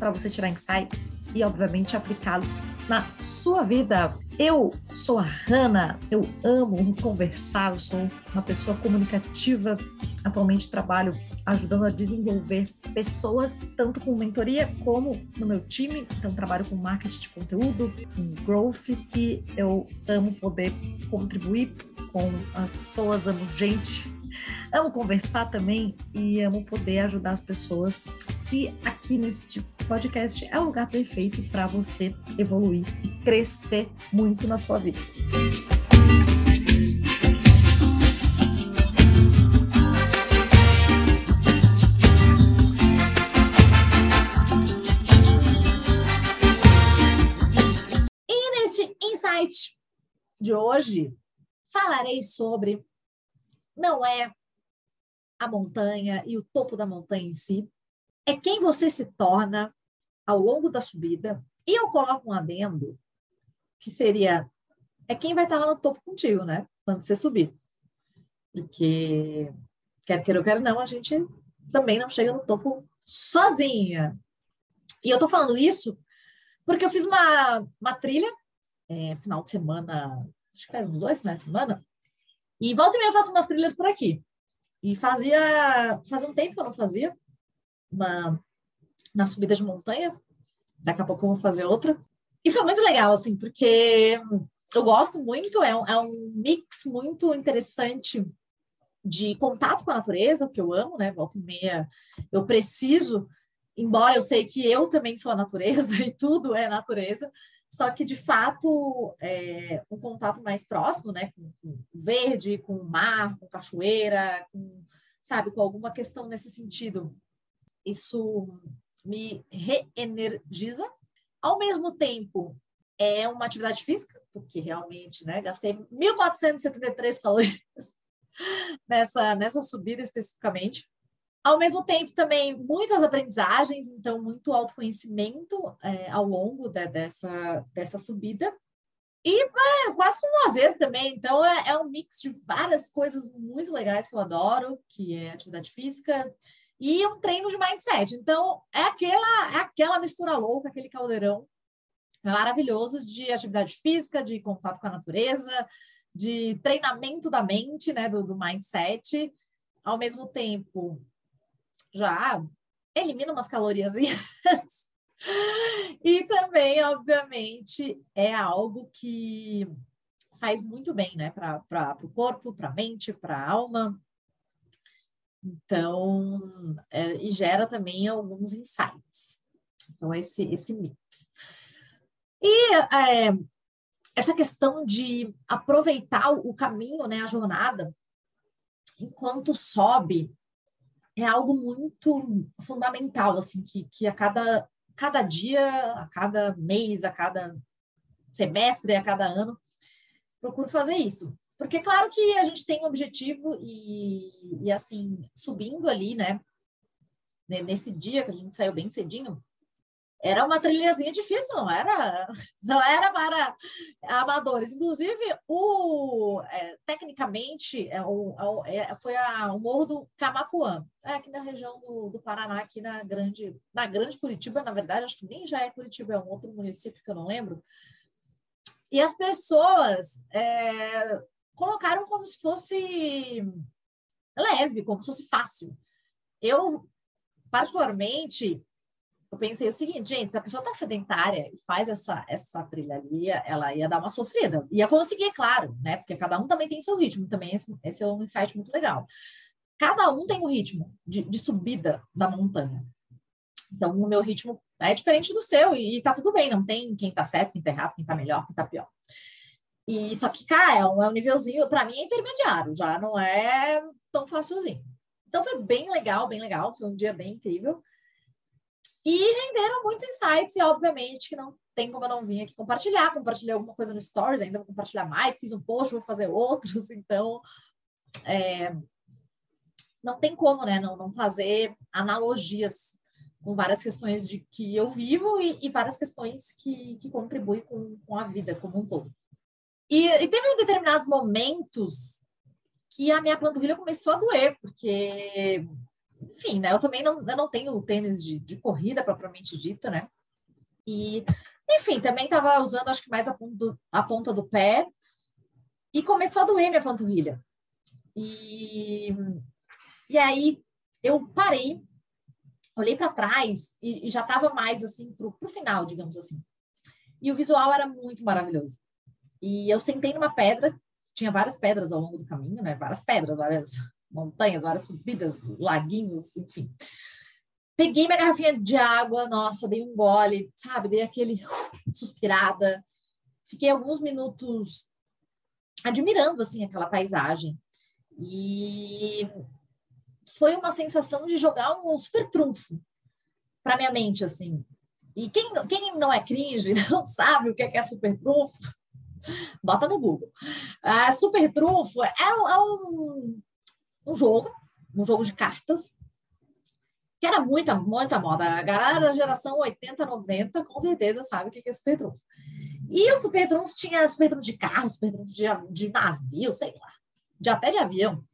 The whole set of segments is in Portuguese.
para você tirar insights e, obviamente, aplicá-los na sua vida. Eu sou a Hanna, eu amo conversar, eu sou uma pessoa comunicativa. Atualmente trabalho ajudando a desenvolver pessoas, tanto com mentoria como no meu time. Então, trabalho com marketing de conteúdo, com growth, e eu amo poder contribuir com as pessoas, amo gente Amo conversar também e amo poder ajudar as pessoas. E aqui neste podcast é o lugar perfeito para você evoluir e crescer muito na sua vida. E neste insight de hoje, falarei sobre não é a montanha e o topo da montanha em si, é quem você se torna ao longo da subida. E eu coloco um adendo, que seria é quem vai estar lá no topo contigo, né? Quando você subir. Porque, quer queira ou quer não, a gente também não chega no topo sozinha. E eu tô falando isso porque eu fiz uma, uma trilha, é, final de semana, acho que faz uns dois finais de semana, e volta e meia eu faço umas trilhas por aqui. E fazia, fazia um tempo que eu não fazia uma, uma subida de montanha. Daqui a pouco eu vou fazer outra. E foi muito legal, assim, porque eu gosto muito, é um, é um mix muito interessante de contato com a natureza, que eu amo, né? Volta e meia, eu preciso, embora eu sei que eu também sou a natureza e tudo é natureza, só que de fato é, um contato mais próximo, né, com, com verde, com o mar, com cachoeira, com, sabe, com alguma questão nesse sentido. Isso me reenergiza. Ao mesmo tempo, é uma atividade física, porque realmente, né, gastei 1.473 calorias nessa, nessa subida especificamente. Ao mesmo tempo, também muitas aprendizagens, então, muito autoconhecimento é, ao longo de, dessa, dessa subida. E é, quase com lazer também. Então, é, é, um mix de várias coisas muito legais que eu adoro, que é atividade física e um treino de mindset. Então, é aquela, é aquela mistura louca, aquele caldeirão maravilhoso de atividade física, de contato com a natureza, de treinamento da mente, né, do, do mindset. Ao mesmo tempo, já elimina umas calorias. e também, obviamente, é algo que faz muito bem, né, para o corpo, para a mente, para a alma. Então, é, e gera também alguns insights. Então, esse, esse mix. E é, essa questão de aproveitar o caminho, né, a jornada, enquanto sobe, é algo muito fundamental, assim, que, que a cada, cada dia, a cada mês, a cada semestre, a cada ano, procuro fazer isso. Porque, claro que a gente tem um objetivo e, e assim, subindo ali, né, nesse dia que a gente saiu bem cedinho, era uma trilhazinha difícil, não era, não era para amadores. Inclusive, o, é, tecnicamente, é, o, é, foi a, o Morro do Camapuã, é aqui na região do, do, Paraná, aqui na grande, na grande Curitiba, na verdade, acho que nem já é Curitiba, é um outro município que eu não lembro. E as pessoas é, colocaram como se fosse leve, como se fosse fácil. Eu, particularmente, eu pensei o seguinte, gente, se a pessoa está sedentária e faz essa, essa trilha ali, ela ia dar uma sofrida. Ia conseguir, claro, né? Porque cada um também tem seu ritmo, também esse, esse é um insight muito legal. Cada um tem um ritmo de, de subida da montanha. Então, o meu ritmo é diferente do seu e, e tá tudo bem, não tem quem tá certo, quem tá errado, quem tá melhor, quem tá pior. E só que, cara, é um, é um nívelzinho, para mim é intermediário, já não é tão facilzinho. Então foi bem legal, bem legal, foi um dia bem incrível. E renderam muitos insights, e obviamente que não tem como eu não vir aqui compartilhar. Compartilhei alguma coisa no Stories, ainda vou compartilhar mais. Fiz um post, vou fazer outros. Então, é, não tem como, né? Não, não fazer analogias com várias questões de que eu vivo e, e várias questões que, que contribuem com, com a vida como um todo. E, e teve determinados momentos que a minha panturrilha começou a doer, porque, enfim, né? Eu também não, eu não tenho tênis de, de corrida propriamente dita, né? E, enfim, também estava usando, acho que mais a ponta, do, a ponta do pé, e começou a doer minha panturrilha. E, e aí eu parei, olhei para trás e, e já estava mais assim para o final, digamos assim. E o visual era muito maravilhoso. E eu sentei numa pedra tinha várias pedras ao longo do caminho, né? Várias pedras, várias montanhas, várias subidas, laguinhos, enfim. Peguei minha garrafinha de água, nossa, dei um gole, sabe? Dei aquele suspirada. Fiquei alguns minutos admirando assim aquela paisagem. E foi uma sensação de jogar um super trunfo para minha mente assim. E quem, quem não é cringe, não sabe o que é, é super trunfo, Bota no Google. A Super Trunfo é, é um, um jogo, um jogo de cartas, que era muita, muita moda. A galera da geração 80, 90, com certeza sabe o que é Super Trunfo. E o Super Trunfo tinha Super Trunfo de carro, Super Trunfo de, de navio, sei lá, de até de avião.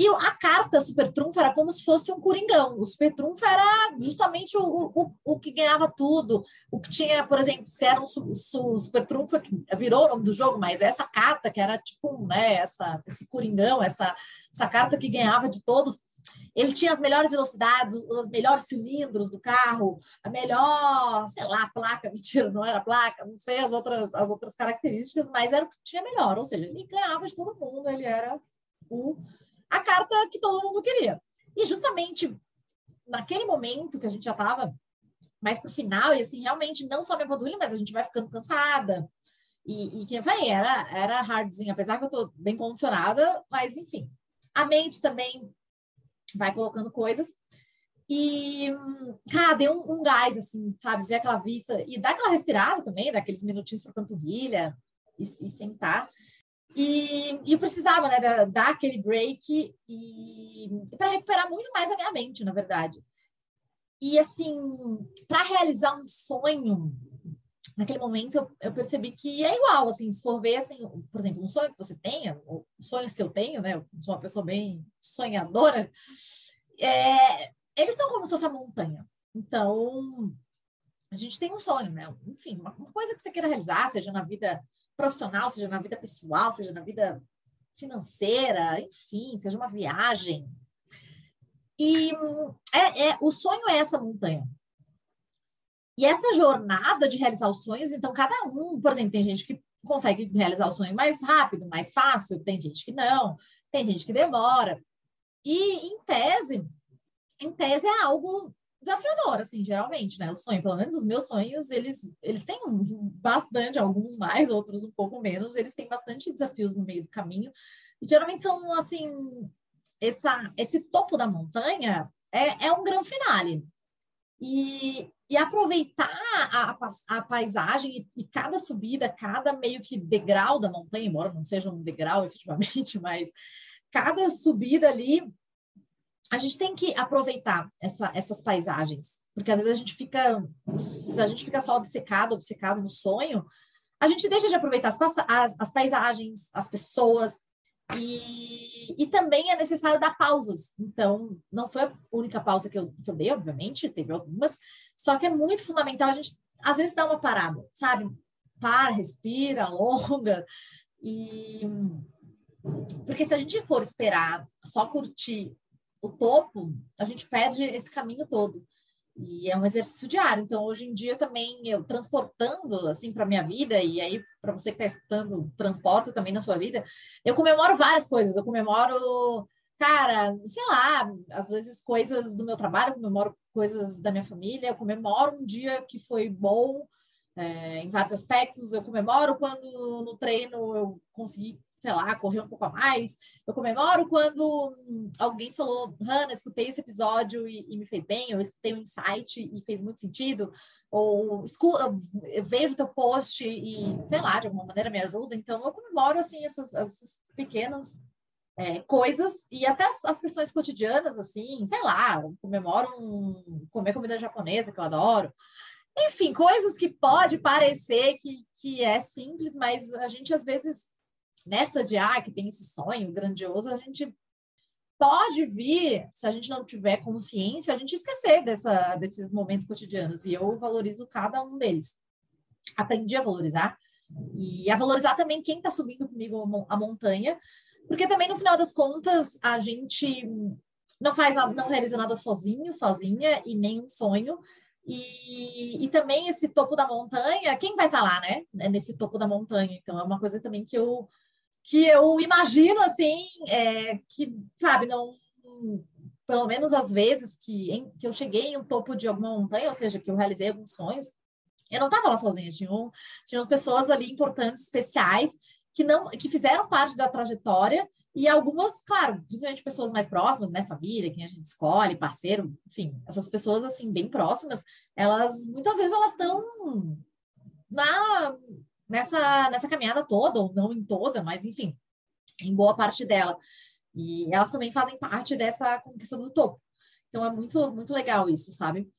E a carta Super Trunfo era como se fosse um coringão. O Super Trunfo era justamente o, o, o que ganhava tudo. O que tinha, por exemplo, se era um Super Trunfo, que virou o nome do jogo, mas essa carta que era tipo, né, essa, esse coringão, essa, essa carta que ganhava de todos, ele tinha as melhores velocidades, os melhores cilindros do carro, a melhor, sei lá, placa, mentira, não era placa, não sei as outras, as outras características, mas era o que tinha melhor, ou seja, ele ganhava de todo mundo, ele era o a carta que todo mundo queria. E justamente naquele momento que a gente já estava mais para o final, e assim, realmente não só minha panturrilha, mas a gente vai ficando cansada. E, e quem vai era, era hardzinho, apesar que eu estou bem condicionada, mas enfim. A mente também vai colocando coisas. E, cara, deu um, um, gás, assim, sabe? Ver aquela vista e dar aquela respirada também, daqueles minutinhos para panturrilha e, e sentar. E, e eu precisava, né, dar aquele break e, e para recuperar muito mais a minha mente, na verdade. E assim, para realizar um sonho, naquele momento eu, eu, percebi que é igual, assim, se for ver, assim, por exemplo, um sonho que você tenha, ou sonhos que eu tenho, né, eu sou uma pessoa bem sonhadora, é, eles estão como se fosse a montanha. Então, a gente tem um sonho, né? Enfim, uma, uma coisa que você queira realizar, seja na vida profissional, seja na vida pessoal, seja na vida financeira, enfim, seja uma viagem. E é, é, o sonho é essa montanha. E essa jornada de realizar os sonhos, então, cada um, por exemplo, tem gente que consegue realizar o sonho mais rápido, mais fácil, tem gente que não, tem gente que demora. E, em tese, em tese é algo desafiador, assim, geralmente, né? O sonho, pelo menos os meus sonhos, eles, eles têm bastante, alguns mais, outros um pouco menos, eles têm bastante desafios no meio do caminho. E geralmente são, assim, essa, esse topo da montanha é, é um grande finale. E, e aproveitar a, a paisagem e, e, cada subida, cada meio que degrau da montanha, embora não seja um degrau efetivamente, mas cada subida ali a gente tem que aproveitar essa, essas paisagens, porque às vezes a gente fica, se a gente fica só obcecado, obcecado no sonho, a gente deixa de aproveitar as, as, as paisagens, as pessoas, e, e, também é necessário dar pausas. Então, não foi a única pausa que eu, que eu dei, obviamente, teve algumas, só que é muito fundamental a gente, às vezes, dar uma parada, sabe? Para, respira, alonga, e... Porque se a gente for esperar só curtir o topo, a gente perde esse caminho todo. E é um exercício diário. Então, hoje em dia também eu transportando assim para minha vida e aí para você que está escutando, transporta também na sua vida. Eu comemoro várias coisas. Eu comemoro, cara, sei lá, às vezes coisas do meu trabalho, eu comemoro coisas da minha família, eu comemoro um dia que foi bom é, em vários aspectos. Eu comemoro quando no treino eu consegui sei lá, correr um pouco a mais. Eu comemoro quando alguém falou, Hanna, escutei esse episódio e, e me fez bem, ou escutei um insight e fez muito sentido, ou escuta, vejo teu post e, sei lá, de alguma maneira me ajuda. Então, eu comemoro, assim, essas, essas pequenas é, coisas e até as, as, questões cotidianas, assim, sei lá, comemoro um, comer comida japonesa, que eu adoro. Enfim, coisas que pode parecer que, que é simples, mas a gente às vezes nessa de ah, que tem esse sonho grandioso, a gente pode vir, se a gente não tiver consciência, a gente esquecer dessa, desses momentos cotidianos. E eu valorizo cada um deles. Aprendi a valorizar. E a valorizar também quem está subindo comigo a montanha, porque também, no final das contas, a gente não faz nada, não realiza nada sozinho, sozinha, e nem um sonho. E, e também esse topo da montanha, quem vai estar tá lá, né? Nesse topo da montanha. Então, é uma coisa também que eu que eu imagino assim, é, que, sabe, não. Pelo menos às vezes que, em, que eu cheguei em um topo de alguma montanha, ou seja, que eu realizei alguns sonhos, eu não estava lá sozinha, tinham, tinham pessoas ali importantes, especiais, que não que fizeram parte da trajetória e algumas, claro, principalmente pessoas mais próximas, né, família, quem a gente escolhe, parceiro, enfim, essas pessoas assim bem próximas, elas muitas vezes elas estão na nessa, nessa caminhada toda, ou não em toda, mas enfim, em boa parte dela. E elas também fazem parte dessa conquista do topo. Então é muito, muito legal isso, sabe?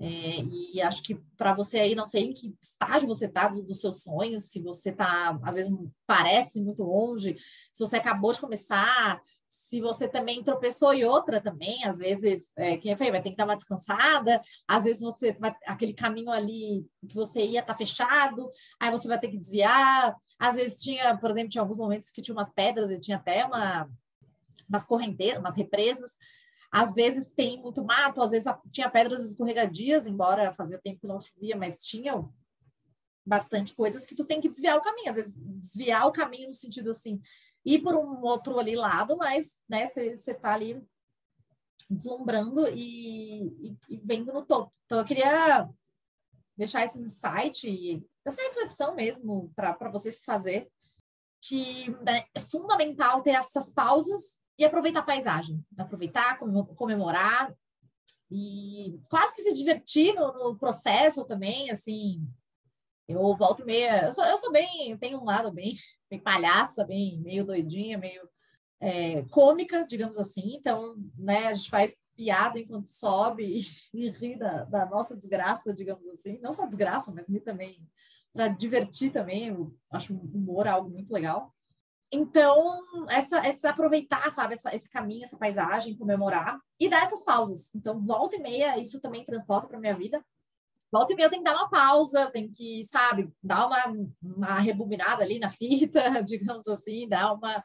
É, e acho que para você aí, não sei em que estágio você está dos do seus sonhos, se você está, às vezes parece muito longe, se você acabou de começar, se você também tropeçou e outra também, às vezes, é, quem é feio vai ter que dar uma descansada, às vezes você vai, aquele caminho ali que você ia tá fechado, aí você vai ter que desviar, às vezes tinha, por exemplo, tinha alguns momentos que tinha umas pedras e tinha até uma, umas correnteiras, umas represas, às vezes tem muito mato, às vezes tinha pedras escorregadias, embora fazia tempo que não chovia, mas tinham bastante coisas que tu tem que desviar o caminho, às vezes desviar o caminho no sentido assim, ir por um outro ali lado, mas né, você está ali deslumbrando e, e, e, vendo no topo. Então, eu queria deixar esse insight e essa reflexão mesmo para você se fazer, que né, é fundamental ter essas pausas e aproveitar a paisagem, aproveitar, comemorar e quase que se divertir no, no processo também, assim, eu volto meia. Eu sou, eu sou bem. Tenho um lado bem, bem palhaça, bem meio doidinha, meio é, cômica, digamos assim. Então, né, a gente faz piada enquanto sobe e, e ri da, da, nossa desgraça, digamos assim. Não só desgraça, mas ri também para divertir também. Eu acho humor algo muito legal. Então, essa, essa aproveitar, sabe, essa, esse caminho, essa paisagem, comemorar e dar essas pausas. Então, volta e meia, isso também transporta para minha vida volta e meia eu tenho que dar uma pausa, tem que, sabe, dar uma, uma rebobinada ali na fita, digamos assim, dar uma,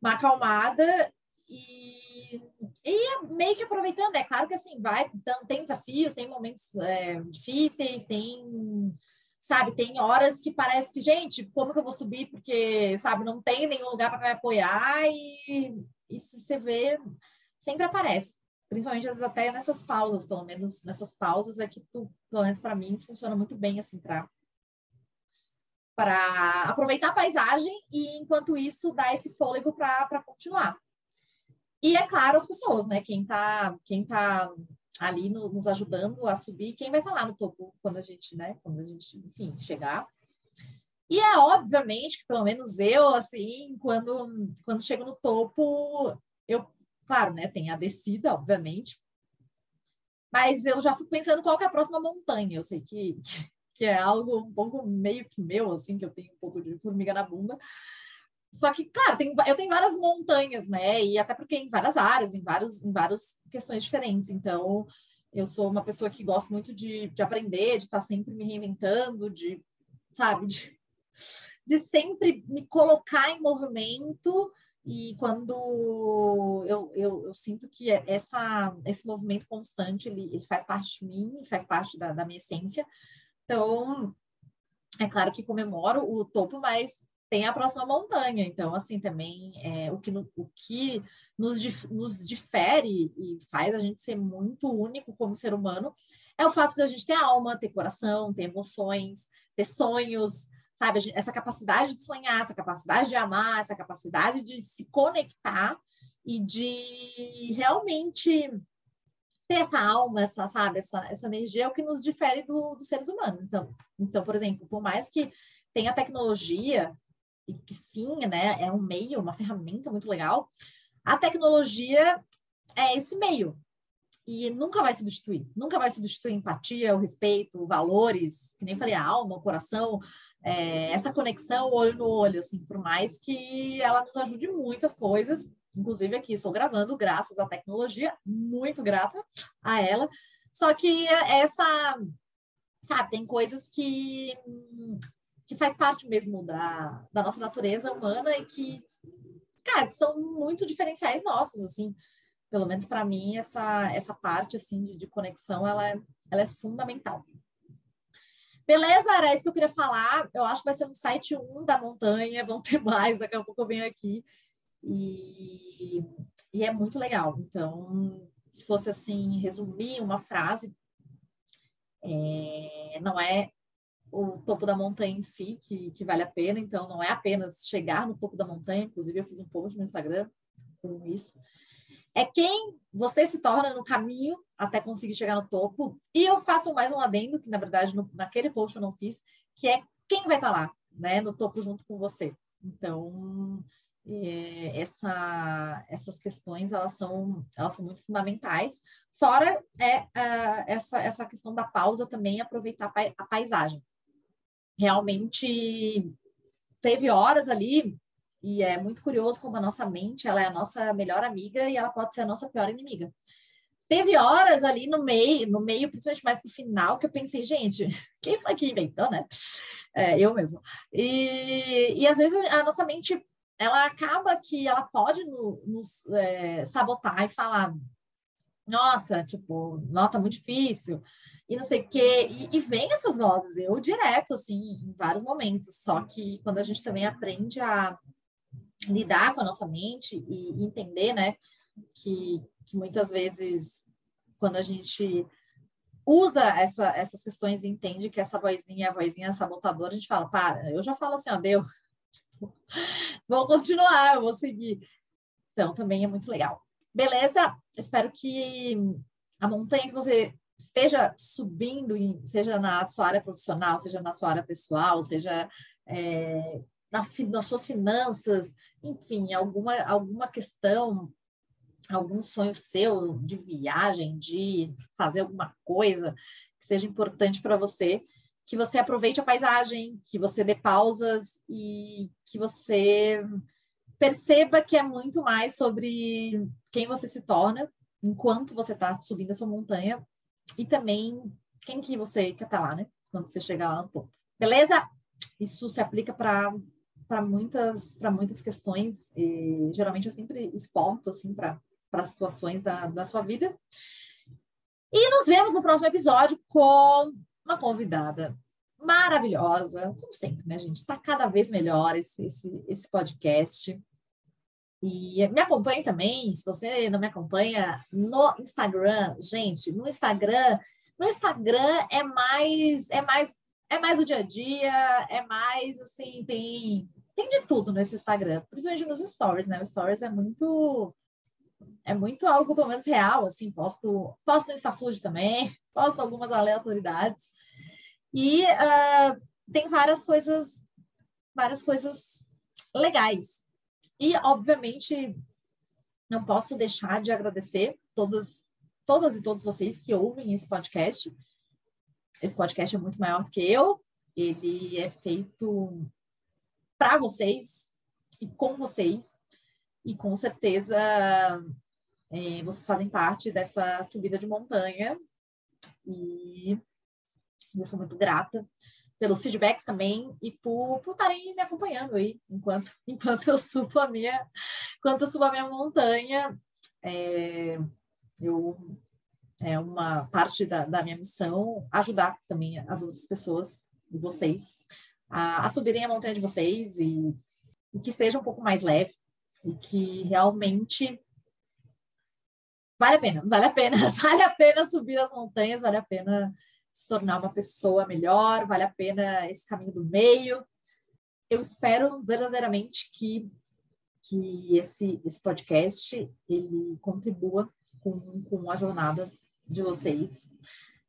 uma acalmada e, e meio que aproveitando, é claro que assim, vai, então, tem desafios, tem momentos é, difíceis, tem, sabe, tem horas que parece que, gente, como que eu vou subir? Porque, sabe, não tem nenhum lugar para me apoiar e, e se você vê, sempre aparece principalmente às vezes até nessas pausas, pelo menos nessas pausas é que tu, pelo menos para mim funciona muito bem assim para para aproveitar a paisagem e enquanto isso dar esse fôlego para continuar. E é claro as pessoas, né? Quem tá quem tá ali no, nos ajudando a subir, quem vai estar tá lá no topo quando a gente, né, quando a gente, enfim, chegar. E é obviamente que pelo menos eu assim, quando quando chego no topo, eu Claro, né? Tem a descida, obviamente. Mas eu já fico pensando qual é a próxima montanha. Eu sei que, que é algo um pouco meio que meu, assim, que eu tenho um pouco de formiga na bunda. Só que, claro, tem, eu tenho várias montanhas, né? E até porque em várias áreas, em vários, em várias questões diferentes. Então, eu sou uma pessoa que gosto muito de, de aprender, de estar sempre me reinventando, de, sabe, de, de sempre me colocar em movimento e quando eu, eu, eu, sinto que essa, esse movimento constante, ele, ele faz parte de mim, faz parte da, da minha essência. Então, é claro que comemoro o topo, mas tem a próxima montanha. Então, assim, também é, o, que, o que nos, nos difere e faz a gente ser muito único como ser humano é o fato de a gente ter alma, ter coração, ter emoções, ter sonhos, sabe? Essa capacidade de sonhar, essa capacidade de amar, essa capacidade de se conectar e de realmente ter essa alma, essa, sabe, essa, essa energia é o que nos difere do, dos seres humanos. Então, então, por exemplo, por mais que tenha tecnologia, e que sim, né, é um meio, uma ferramenta muito legal, a tecnologia é esse meio. E nunca vai substituir, nunca vai substituir empatia, o respeito, valores, que nem falei, a alma, o coração, é, essa conexão olho no olho, assim, por mais que ela nos ajude muitas coisas, Inclusive, aqui estou gravando graças à tecnologia, muito grata a ela. Só que essa, sabe, tem coisas que, que faz parte mesmo da, da nossa natureza humana e que, cara, que são muito diferenciais nossos, assim. Pelo menos para mim, essa, essa parte, assim, de, de conexão, ela é, ela é fundamental. Beleza, era isso que eu queria falar. Eu acho que vai ser no site 1 da montanha, vão ter mais, daqui a pouco eu venho aqui. E, e é muito legal. Então, se fosse assim, resumir uma frase, é, não é o topo da montanha em si que, que vale a pena, então não é apenas chegar no topo da montanha, inclusive eu fiz um post no Instagram com isso, é quem você se torna no caminho até conseguir chegar no topo, e eu faço mais um adendo, que na verdade no, naquele post eu não fiz, que é quem vai estar lá, né, no topo junto com você. Então, é, essa, essas questões elas são, elas são muito fundamentais. Fora é, uh, essa, essa questão da pausa também, aproveitar a paisagem. Realmente teve horas ali, e é muito curioso como a nossa mente ela é a nossa melhor amiga e ela pode ser a nossa pior inimiga. Teve horas ali no meio, no meio, principalmente mais pro final, que eu pensei, gente, quem foi que inventou, né? É, eu mesmo. E, e às vezes a nossa mente ela acaba que ela pode no, nos é, sabotar e falar, nossa, tipo, nota muito difícil, e não sei o quê, e, e, vem essas vozes, eu direto, assim, em vários momentos, só que quando a gente também aprende a lidar com a nossa mente e entender, né, que, que muitas vezes, quando a gente usa essa, essas questões e entende que essa vozinha, a vozinha sabotadora, a gente fala, para, eu já falo assim, ó, deu, vou continuar, eu vou seguir. Então, também é muito legal. Beleza? Espero que a montanha que você esteja subindo, seja na sua área profissional, seja na sua área pessoal, seja é, nas, nas suas finanças, enfim, alguma, alguma questão, algum sonho seu de viagem, de fazer alguma coisa que seja importante para você, que você aproveite a paisagem, que você dê pausas e que você perceba que é muito mais sobre quem você se torna enquanto você está subindo essa montanha e também quem que você quer estar tá lá, né? Quando você chegar lá no topo. Beleza? Isso se aplica para para muitas para muitas questões e geralmente eu sempre exporto assim para para situações da, da sua vida. E nos vemos no próximo episódio com uma convidada maravilhosa, como sempre, né, gente? Está cada vez melhor esse, esse, esse podcast. E me acompanhe também, se você não me acompanha, no Instagram, gente, no Instagram, no Instagram é mais, é mais, é mais o dia a dia, é mais assim, tem, tem de tudo nesse Instagram, principalmente nos stories, né? O stories é muito é muito algo pelo menos real, assim, posto, posto no InstaFood também, posto algumas aleatoriedades. E uh, tem várias coisas, várias coisas legais. E, obviamente, não posso deixar de agradecer todas, todas e todos vocês que ouvem esse podcast. Esse podcast é muito maior do que eu. Ele é feito para vocês e com vocês. E com certeza é, vocês fazem parte dessa subida de montanha. E eu sou muito grata pelos feedbacks também e por, estarem me acompanhando aí enquanto, enquanto eu subo a minha, enquanto eu subo a minha montanha. É, eu é uma parte da, da minha missão ajudar também as outras pessoas e vocês a, a subirem a montanha de vocês e, e que seja um pouco mais leve e que realmente vale a pena, vale a pena, vale a pena subir as montanhas, vale a pena se tornar uma pessoa melhor, vale a pena esse caminho do meio, eu espero verdadeiramente que, que esse, esse podcast ele contribua com, com a jornada de vocês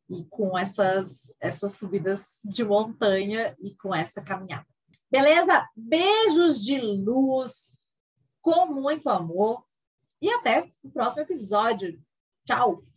e com essas, essas subidas de montanha e com essa caminhada. Beleza? Beijos de luz, com muito amor e até o próximo episódio. Tchau!